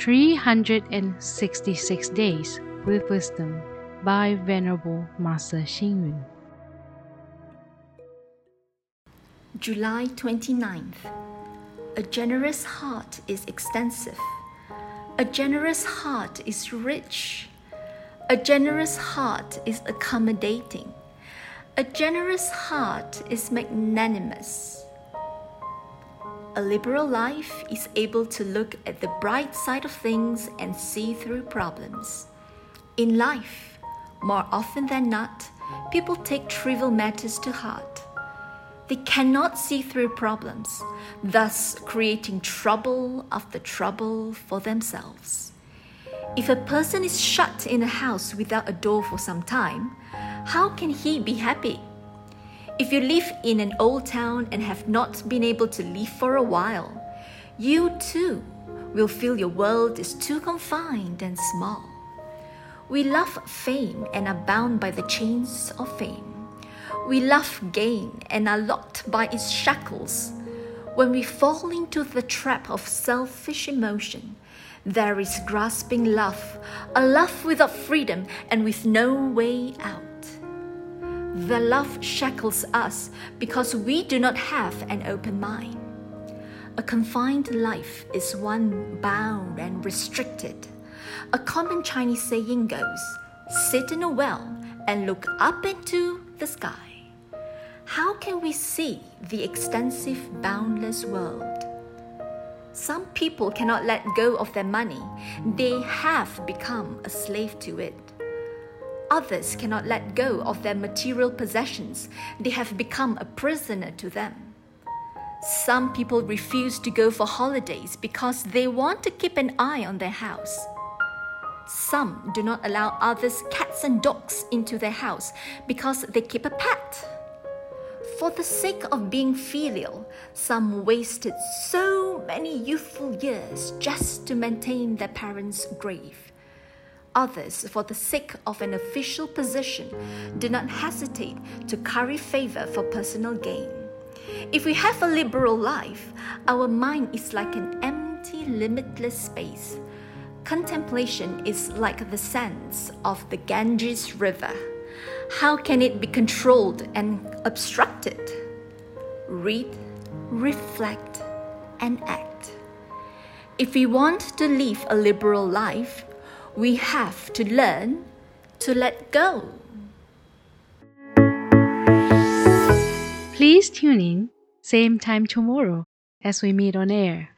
366 Days with Wisdom by Venerable Master Hsing Yun. July 29th. A generous heart is extensive. A generous heart is rich. A generous heart is accommodating. A generous heart is magnanimous. A liberal life is able to look at the bright side of things and see through problems. In life, more often than not, people take trivial matters to heart. They cannot see through problems, thus creating trouble after trouble for themselves. If a person is shut in a house without a door for some time, how can he be happy? If you live in an old town and have not been able to leave for a while, you too will feel your world is too confined and small. We love fame and are bound by the chains of fame. We love gain and are locked by its shackles. When we fall into the trap of selfish emotion, there is grasping love, a love without freedom and with no way out. The love shackles us because we do not have an open mind. A confined life is one bound and restricted. A common Chinese saying goes sit in a well and look up into the sky. How can we see the extensive, boundless world? Some people cannot let go of their money, they have become a slave to it. Others cannot let go of their material possessions, they have become a prisoner to them. Some people refuse to go for holidays because they want to keep an eye on their house. Some do not allow others' cats and dogs into their house because they keep a pet. For the sake of being filial, some wasted so many youthful years just to maintain their parents' grave. Others, for the sake of an official position, did not hesitate to curry favor for personal gain. If we have a liberal life, our mind is like an empty, limitless space. Contemplation is like the sands of the Ganges River how can it be controlled and obstructed? Read, reflect, and act. If we want to live a liberal life, we have to learn to let go. Please tune in, same time tomorrow as we meet on air.